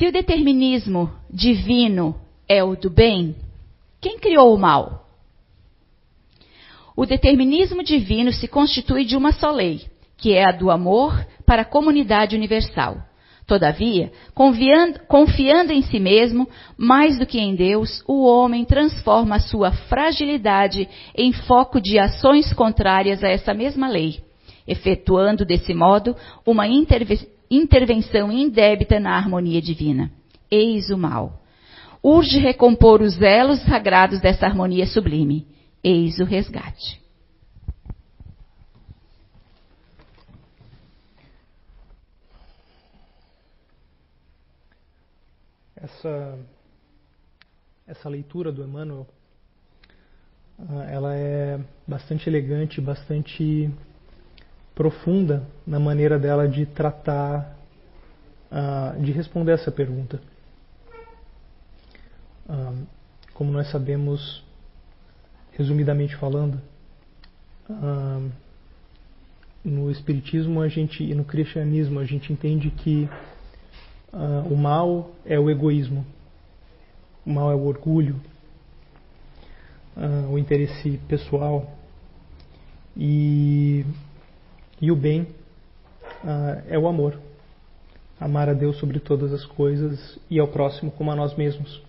Se o determinismo divino é o do bem, quem criou o mal? O determinismo divino se constitui de uma só lei, que é a do amor para a comunidade universal. Todavia, confiando, confiando, em si mesmo, mais do que em Deus, o homem transforma a sua fragilidade em foco de ações contrárias a essa mesma lei, efetuando desse modo uma interve intervenção indébita na harmonia divina. Eis o mal. Urge recompor os elos sagrados dessa harmonia sublime. Eis o resgate. essa, essa leitura do Emmanuel, ah, ela é bastante elegante, bastante profunda na maneira dela de tratar, ah, de responder essa pergunta. Ah, como nós sabemos, resumidamente falando, no Espiritismo a gente, e no Cristianismo a gente entende que Uh, o mal é o egoísmo, o mal é o orgulho, uh, o interesse pessoal e, e o bem uh, é o amor. Amar a Deus sobre todas as coisas e ao próximo como a nós mesmos.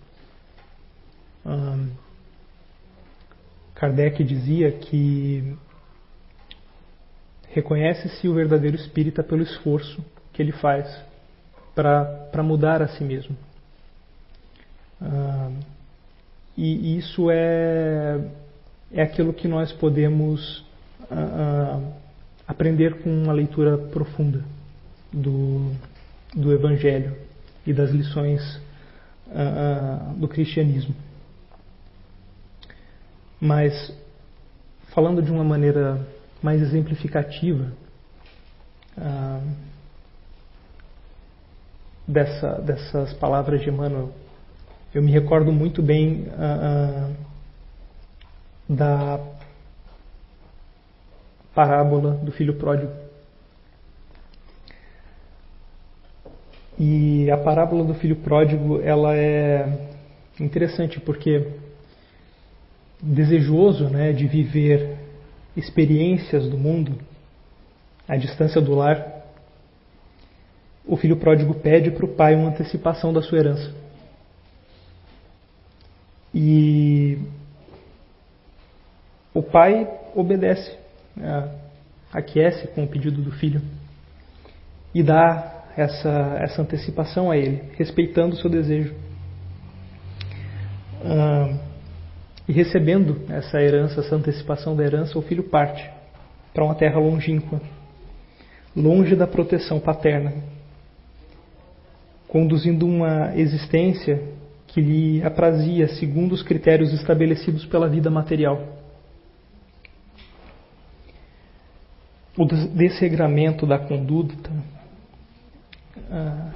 Kardec dizia que reconhece-se o verdadeiro espírita pelo esforço que ele faz para mudar a si mesmo. Ah, e isso é, é aquilo que nós podemos ah, ah, aprender com uma leitura profunda do, do Evangelho e das lições do cristianismo. Mas, falando de uma maneira mais exemplificativa, dessa, dessas palavras de Emmanuel. Eu me recordo muito bem uh, uh, da parábola do filho pródigo. E a parábola do filho pródigo, ela é interessante porque desejoso, né, de viver experiências do mundo à distância do lar, o filho pródigo pede para o pai uma antecipação da sua herança. E o pai obedece, aquece com o pedido do filho e dá essa, essa antecipação a ele, respeitando o seu desejo. E recebendo essa herança, essa antecipação da herança, o filho parte para uma terra longínqua, longe da proteção paterna conduzindo uma existência que lhe aprazia segundo os critérios estabelecidos pela vida material. O desregramento da conduta ah,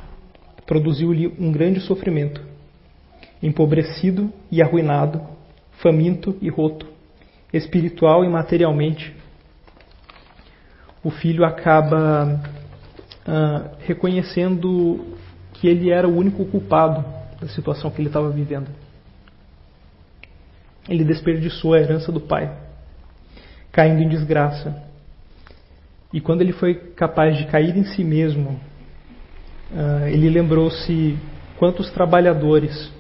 produziu-lhe um grande sofrimento, empobrecido e arruinado, faminto e roto, espiritual e materialmente. O filho acaba ah, reconhecendo que ele era o único culpado da situação que ele estava vivendo. Ele desperdiçou a herança do pai, caindo em desgraça. E quando ele foi capaz de cair em si mesmo, uh, ele lembrou-se quantos trabalhadores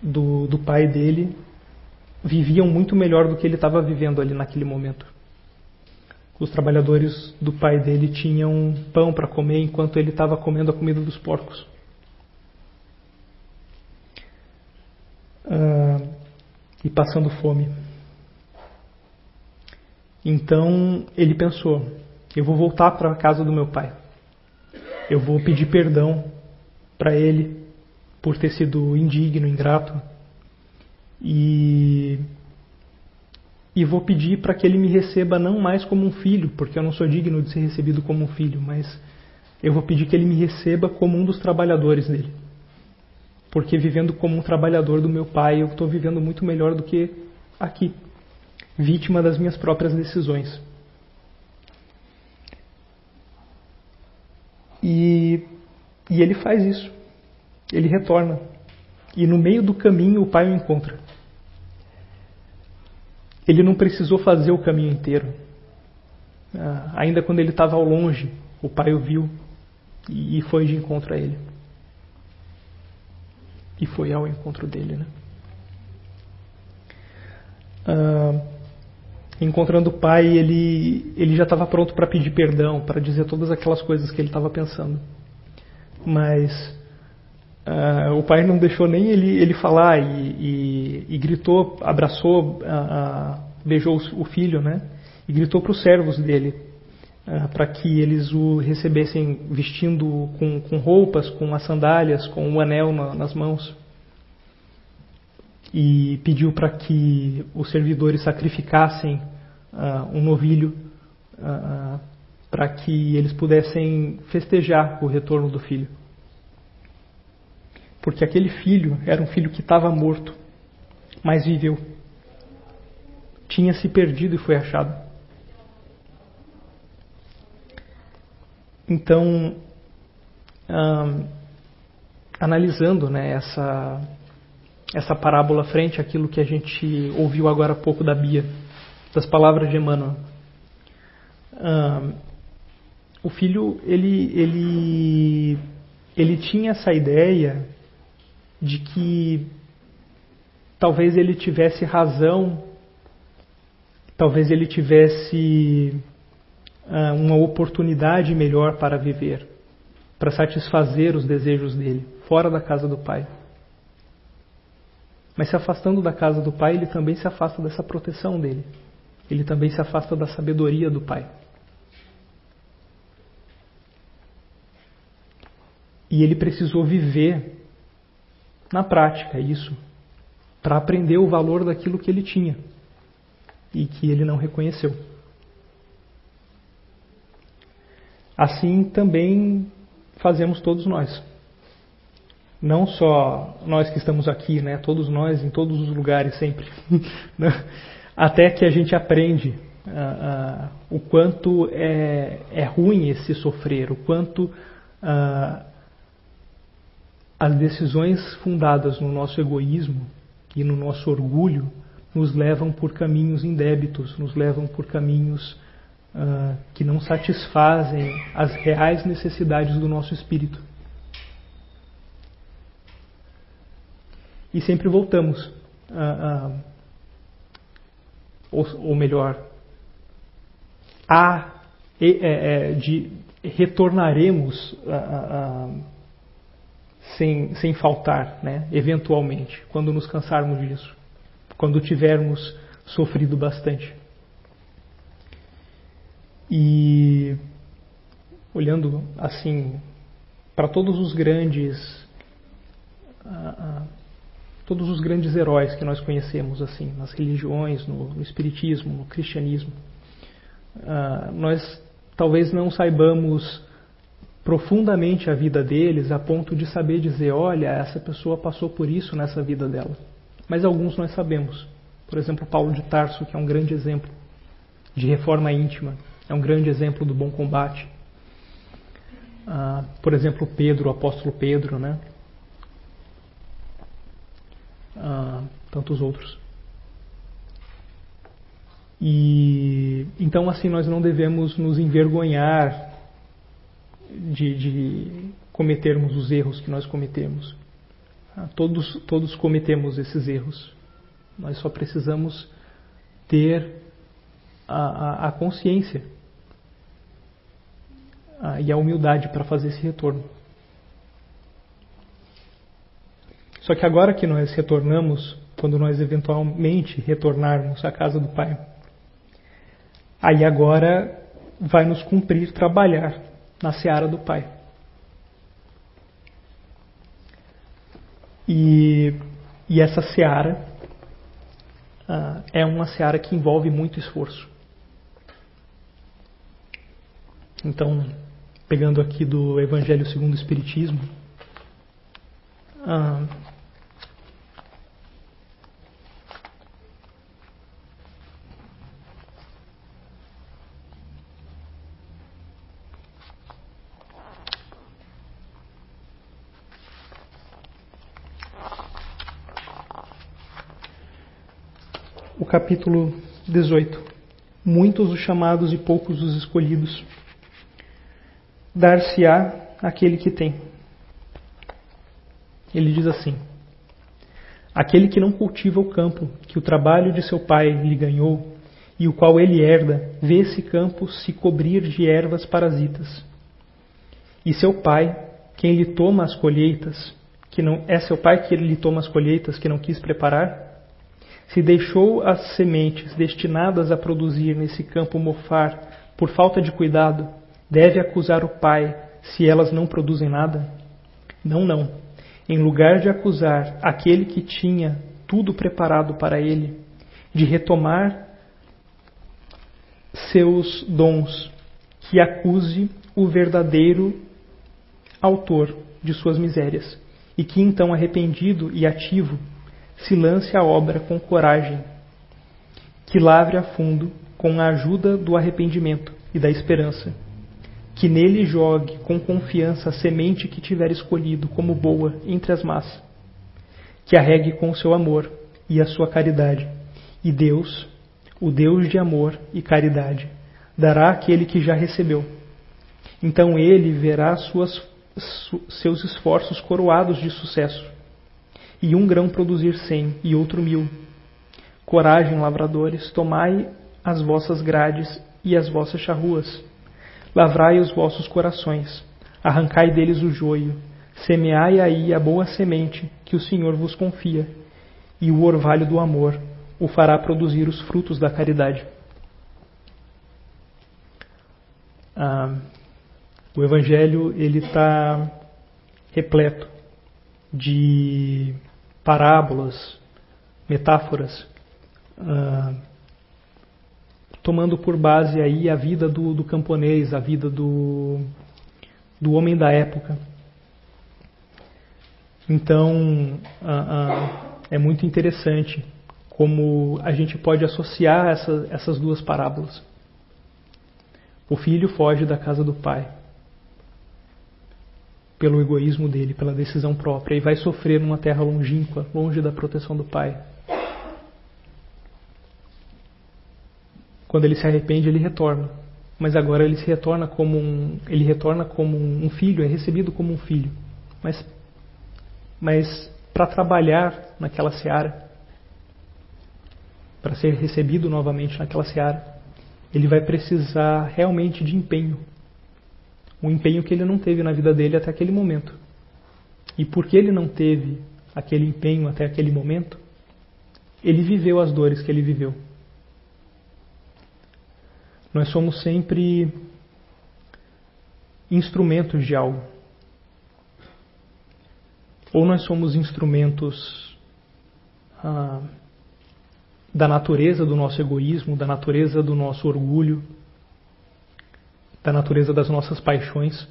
do, do pai dele viviam muito melhor do que ele estava vivendo ali naquele momento. Os trabalhadores do pai dele tinham pão para comer enquanto ele estava comendo a comida dos porcos. Uh, e passando fome. Então ele pensou: eu vou voltar para a casa do meu pai. Eu vou pedir perdão para ele por ter sido indigno, ingrato. E e vou pedir para que ele me receba não mais como um filho, porque eu não sou digno de ser recebido como um filho, mas eu vou pedir que ele me receba como um dos trabalhadores dele. Porque vivendo como um trabalhador do meu pai, eu estou vivendo muito melhor do que aqui, vítima das minhas próprias decisões. E, e ele faz isso. ele retorna. E no meio do caminho o pai o encontra. Ele não precisou fazer o caminho inteiro. Ah, ainda quando ele estava ao longe, o pai o viu e foi de encontro a ele. E foi ao encontro dele, né? Ah, encontrando o pai, ele, ele já estava pronto para pedir perdão, para dizer todas aquelas coisas que ele estava pensando. Mas uh, o pai não deixou nem ele, ele falar e, e, e gritou, abraçou, uh, uh, beijou o filho, né? E gritou para os servos dele, para que eles o recebessem vestindo com, com, roupas, com as sandálias, com o um anel na, nas mãos. E pediu para que os servidores sacrificassem um novilho para que eles pudessem festejar o retorno do filho. Porque aquele filho era um filho que estava morto, mas viveu. Tinha se perdido e foi achado. Então, analisando né, essa, essa parábola frente àquilo que a gente ouviu agora há pouco da Bia, das palavras de Emmanuel o filho ele, ele, ele tinha essa ideia de que talvez ele tivesse razão, talvez ele tivesse uma oportunidade melhor para viver, para satisfazer os desejos dele, fora da casa do pai. Mas se afastando da casa do pai, ele também se afasta dessa proteção dele. Ele também se afasta da sabedoria do pai. E ele precisou viver na prática isso, para aprender o valor daquilo que ele tinha e que ele não reconheceu. Assim também fazemos todos nós. Não só nós que estamos aqui, né? Todos nós em todos os lugares sempre. Né? Até que a gente aprende uh, uh, o quanto é, é ruim esse sofrer, o quanto uh, as decisões fundadas no nosso egoísmo e no nosso orgulho nos levam por caminhos indébitos, nos levam por caminhos que não satisfazem as reais necessidades do nosso espírito. E sempre voltamos, ou, ou, melhor, a, é, é, de retornaremos sem, sem faltar, né? eventualmente, quando nos cansarmos disso, quando tivermos sofrido bastante. E olhando assim para todos os grandes todos os grandes heróis que nós conhecemos assim nas religiões no, no espiritismo no cristianismo uh, nós talvez não saibamos profundamente a vida deles a ponto de saber dizer: olha, essa pessoa passou por isso nessa vida dela. Mas alguns nós sabemos. Por exemplo, Paulo de Tarso, que é um grande exemplo de reforma íntima, é um grande exemplo do bom combate. Ah, por exemplo, Pedro, o apóstolo Pedro, né? Ah, tantos outros. E então assim nós não devemos nos envergonhar de, de cometermos os erros que nós cometemos. Ah, todos, todos cometemos esses erros. Nós só precisamos ter a, a, a consciência a, e a humildade para fazer esse retorno. Só que agora que nós retornamos, quando nós eventualmente retornarmos à casa do Pai, aí agora vai nos cumprir trabalhar na seara do Pai. E, e essa seara uh, é uma seara que envolve muito esforço. Então, pegando aqui do Evangelho segundo o Espiritismo, uh, capítulo 18. Muitos os chamados e poucos os escolhidos. Dar-se-á aquele que tem. Ele diz assim: Aquele que não cultiva o campo que o trabalho de seu pai lhe ganhou, e o qual ele herda, vê esse campo se cobrir de ervas parasitas. E seu pai, quem lhe toma as colheitas, que não é seu pai que lhe toma as colheitas que não quis preparar, se deixou as sementes destinadas a produzir nesse campo mofar por falta de cuidado, deve acusar o pai se elas não produzem nada? Não, não. Em lugar de acusar aquele que tinha tudo preparado para ele, de retomar seus dons, que acuse o verdadeiro autor de suas misérias, e que então, arrependido e ativo, se lance à obra com coragem, que lavre a fundo com a ajuda do arrependimento e da esperança, que nele jogue com confiança a semente que tiver escolhido como boa entre as más, que a regue com o seu amor e a sua caridade, e Deus, o Deus de amor e caridade, dará àquele que já recebeu. Então ele verá suas, seus esforços coroados de sucesso e um grão produzir cem, e outro mil. Coragem, lavradores, tomai as vossas grades e as vossas charruas. Lavrai os vossos corações, arrancai deles o joio, semeai aí a boa semente que o Senhor vos confia, e o orvalho do amor o fará produzir os frutos da caridade. Ah, o Evangelho ele está repleto de parábolas, metáforas, uh, tomando por base aí a vida do, do camponês, a vida do, do homem da época. Então, uh, uh, é muito interessante como a gente pode associar essa, essas duas parábolas. O filho foge da casa do pai pelo egoísmo dele, pela decisão própria, e vai sofrer numa terra longínqua, longe da proteção do pai. Quando ele se arrepende, ele retorna. Mas agora ele se retorna como um, ele retorna como um filho, é recebido como um filho. Mas, mas para trabalhar naquela seara, para ser recebido novamente naquela seara, ele vai precisar realmente de empenho, um empenho que ele não teve na vida dele até aquele momento. E porque ele não teve aquele empenho até aquele momento, ele viveu as dores que ele viveu. Nós somos sempre instrumentos de algo. Ou nós somos instrumentos ah, da natureza do nosso egoísmo, da natureza do nosso orgulho, da natureza das nossas paixões,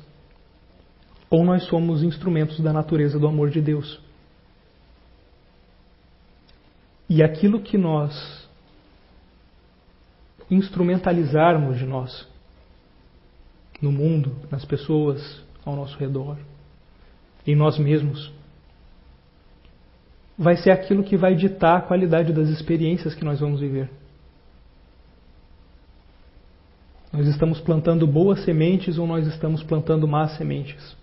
ou nós somos instrumentos da natureza do amor de Deus. E aquilo que nós instrumentalizarmos de nós, no mundo, nas pessoas ao nosso redor, em nós mesmos, vai ser aquilo que vai ditar a qualidade das experiências que nós vamos viver. Nós estamos plantando boas sementes ou nós estamos plantando más sementes?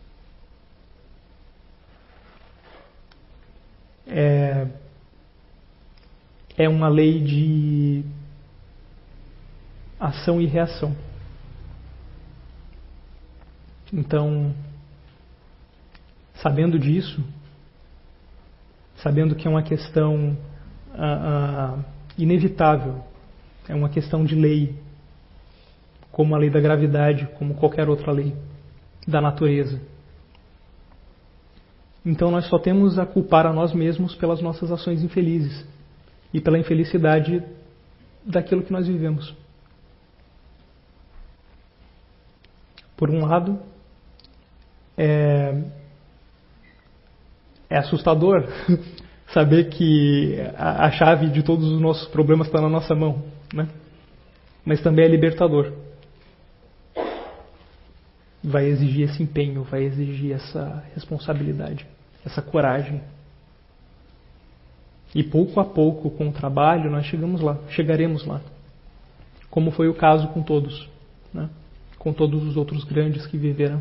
É, é uma lei de ação e reação. Então, sabendo disso, sabendo que é uma questão ah, ah, inevitável, é uma questão de lei, como a lei da gravidade, como qualquer outra lei da natureza. Então nós só temos a culpar a nós mesmos pelas nossas ações infelizes e pela infelicidade daquilo que nós vivemos. Por um lado, é, é assustador saber que a, a, chave de todos os nossos problemas está na nossa mão, né? mas também é libertador vai exigir esse empenho, vai exigir essa responsabilidade, essa coragem. E pouco a pouco, com o trabalho, nós chegamos lá, chegaremos lá. Como foi o caso com todos, né? com todos os outros grandes que viveram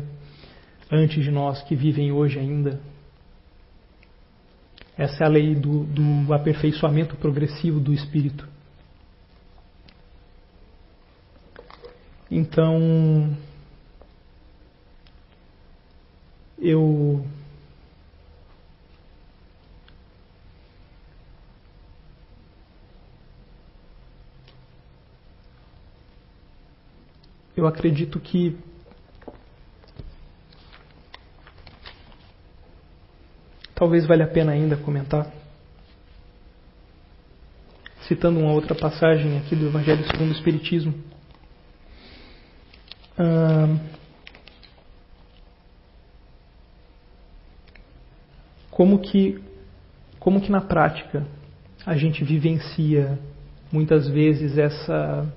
antes de nós, que vivem hoje ainda. Essa é a lei do, do aperfeiçoamento progressivo do espírito. Então, eu eu acredito que talvez valha a pena ainda comentar, citando uma outra passagem aqui do Evangelho segundo o Espiritismo. Como que como que na prática a gente vivencia muitas vezes essa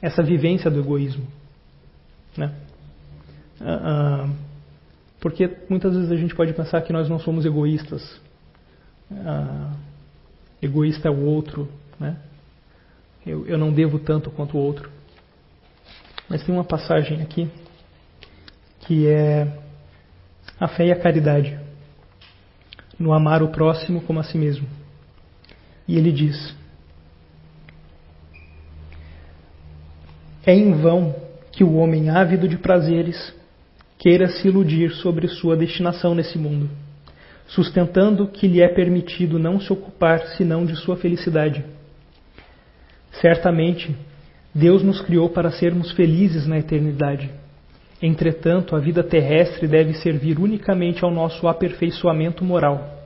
essa vivência do egoísmo, né? Uh, uh, porque muitas vezes a gente pode pensar que nós não somos egoístas. Uh, egoísta é o outro, né? Eu, eu não devo tanto quanto o outro. Mas tem uma passagem aqui que é a fé e a caridade no amar o próximo como a si mesmo. E ele diz: É em vão que o homem ávido de prazeres queira se iludir sobre sua destinação nesse mundo, sustentando que lhe é permitido não se ocupar senão de sua felicidade. Certamente, Deus nos criou para sermos felizes na eternidade. Entretanto, a vida terrestre deve servir unicamente ao nosso aperfeiçoamento moral,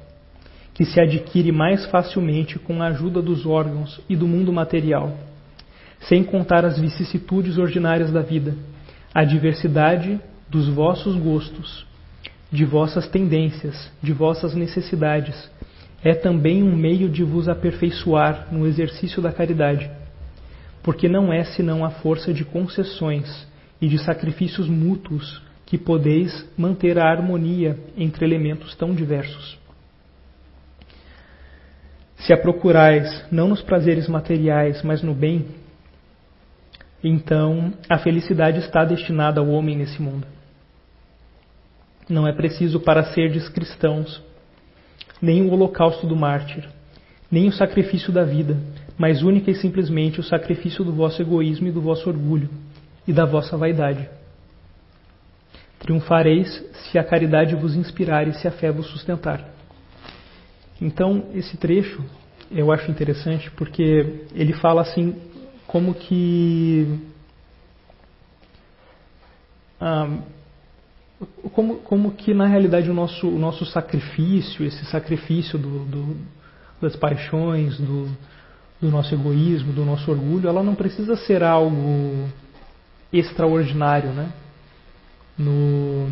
que se adquire mais facilmente com a ajuda dos órgãos e do mundo material sem contar as vicissitudes ordinárias da vida, a diversidade dos vossos gostos, de vossas tendências, de vossas necessidades, é também um meio de vos aperfeiçoar no exercício da caridade, porque não é senão a força de concessões e de sacrifícios mútuos que podeis manter a harmonia entre elementos tão diversos. Se a procurais não nos prazeres materiais, mas no bem, então a felicidade está destinada ao homem nesse mundo. Não é preciso para serdes cristãos nem o holocausto do mártir, nem o sacrifício da vida, mas única e simplesmente o sacrifício do vosso egoísmo e do vosso orgulho e da vossa vaidade. Triunfareis se a caridade vos inspirar e se a fé vos sustentar. Então, esse trecho eu acho interessante porque ele fala assim como que ah, como, como que na realidade o nosso, o nosso sacrifício, esse sacrifício do, do, das paixões, do, do nosso egoísmo, do nosso orgulho, ela não precisa ser algo extraordinário, né? No,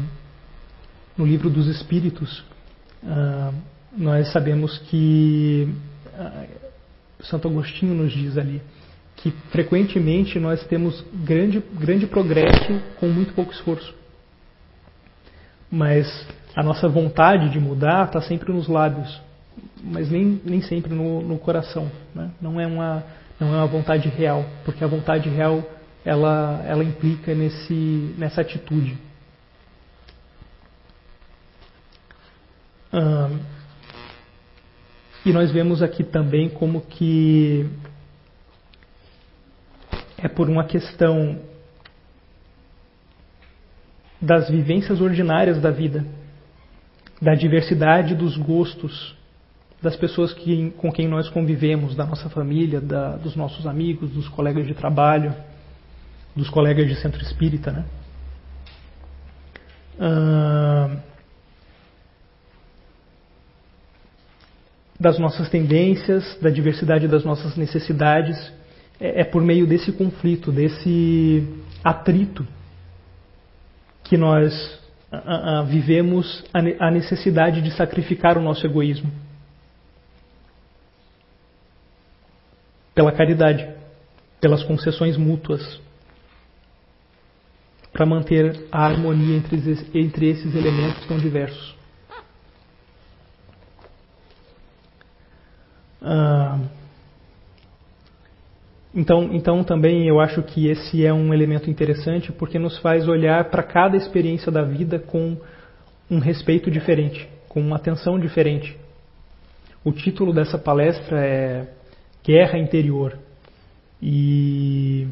no livro dos Espíritos, ah, nós sabemos que ah, Santo Agostinho nos diz ali que frequentemente nós temos grande, grande progresso com muito pouco esforço. Mas a nossa vontade de mudar está sempre nos lábios, mas nem, nem sempre no, no coração. Né? Não, é uma, não é uma vontade real, porque a vontade real ela, ela implica nesse, nessa atitude. e nós vemos aqui também como que é por uma questão das vivências ordinárias da vida, da diversidade dos gostos das pessoas que, com quem nós convivemos, da nossa família, da, dos nossos amigos, dos colegas de trabalho, dos colegas de centro espírita, né? Das nossas tendências, da diversidade das nossas necessidades é, é por meio desse conflito, desse atrito, que nós a, a, vivemos a, a necessidade de sacrificar o nosso egoísmo pela caridade, pelas concessões mútuas, para manter a harmonia entre, entre esses elementos tão diversos. Ah, então, então também eu acho que esse é um elemento interessante porque nos faz olhar para cada experiência da vida com um respeito diferente, com uma atenção diferente. O título dessa palestra é Guerra Interior. E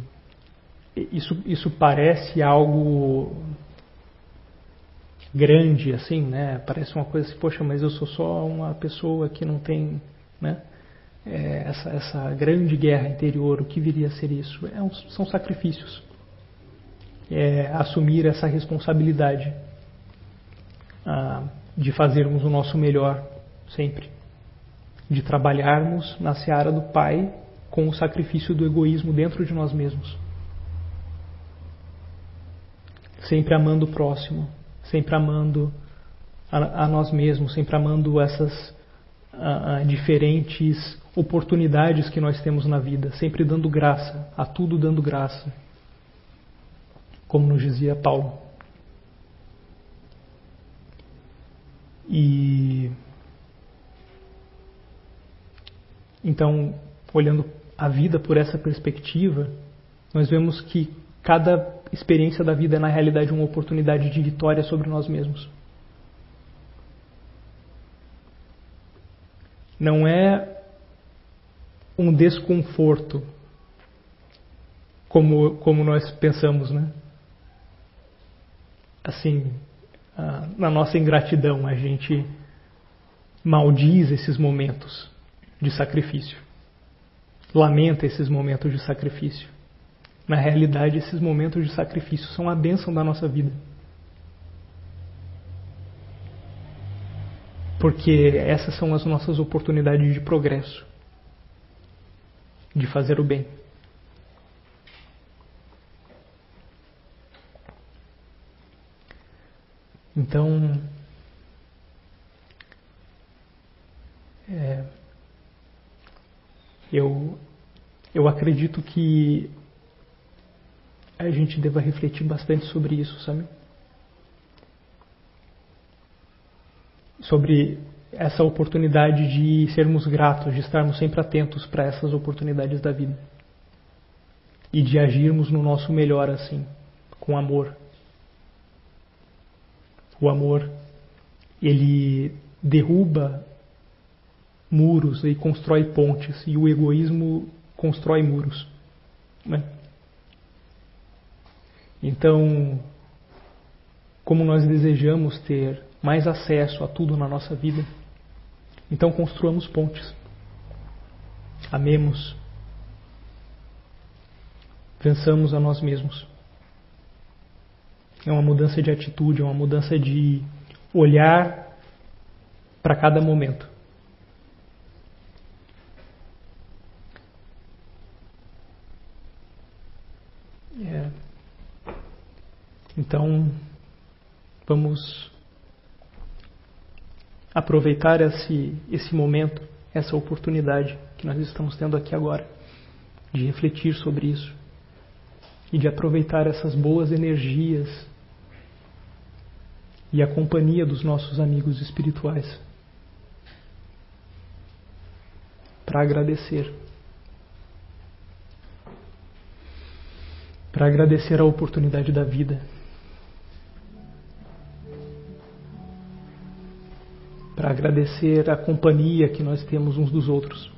isso, isso parece algo grande, assim, né? Parece uma coisa assim, poxa, mas eu sou só uma pessoa que não tem, né? É, essa, essa grande guerra interior, o que viria a ser isso? É um, são sacrifícios. É assumir essa responsabilidade ah, de fazermos o nosso melhor sempre. De trabalharmos na seara do Pai com o sacrifício do egoísmo dentro de nós mesmos. Sempre amando o próximo, sempre amando a, a nós mesmos, sempre amando essas a, a diferentes oportunidades que nós temos na vida, sempre dando graça, a tudo dando graça, como nos dizia Paulo. E então, olhando a vida por essa perspectiva, nós vemos que cada experiência da vida é na realidade uma oportunidade de vitória sobre nós mesmos. Não é um desconforto como, como nós pensamos, né? Assim, na nossa ingratidão, a gente maldiz esses momentos de sacrifício, lamenta esses momentos de sacrifício. Na realidade, esses momentos de sacrifício são a bênção da nossa vida. Porque essas são as nossas oportunidades de progresso, de fazer o bem. Então, é, eu, eu acredito que a gente deva refletir bastante sobre isso, sabe? Sobre essa oportunidade de sermos gratos, de estarmos sempre atentos para essas oportunidades da vida. E de agirmos no nosso melhor assim, com amor. O amor, ele derruba muros e constrói pontes, e o egoísmo constrói muros. Né? Então, como nós desejamos ter mais acesso a tudo na nossa vida, então construamos pontes. Amemos. Vençamos a nós mesmos. É uma mudança de atitude, é uma mudança de olhar para cada momento. Yeah. Então, vamos aproveitar esse, esse momento, essa oportunidade que nós estamos tendo aqui agora, de refletir sobre isso e de aproveitar essas boas energias e a companhia dos nossos amigos espirituais para agradecer. Para agradecer a oportunidade da vida. Para agradecer a companhia que nós temos uns dos outros,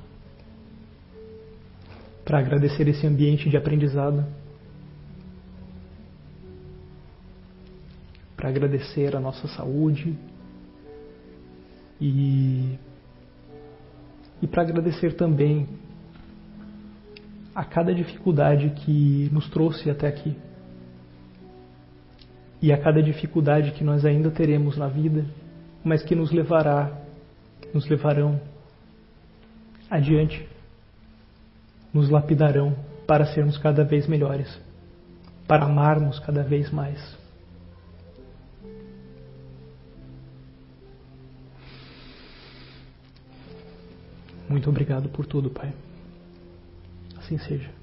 para agradecer esse ambiente de aprendizado, para agradecer a nossa saúde e, e para agradecer também a cada dificuldade que nos trouxe até aqui e a cada dificuldade que nós ainda teremos na vida mas que nos levará, nos levarão adiante, nos lapidarão para sermos cada vez melhores, para amarmos cada vez mais. Muito obrigado por tudo, Pai. Assim seja.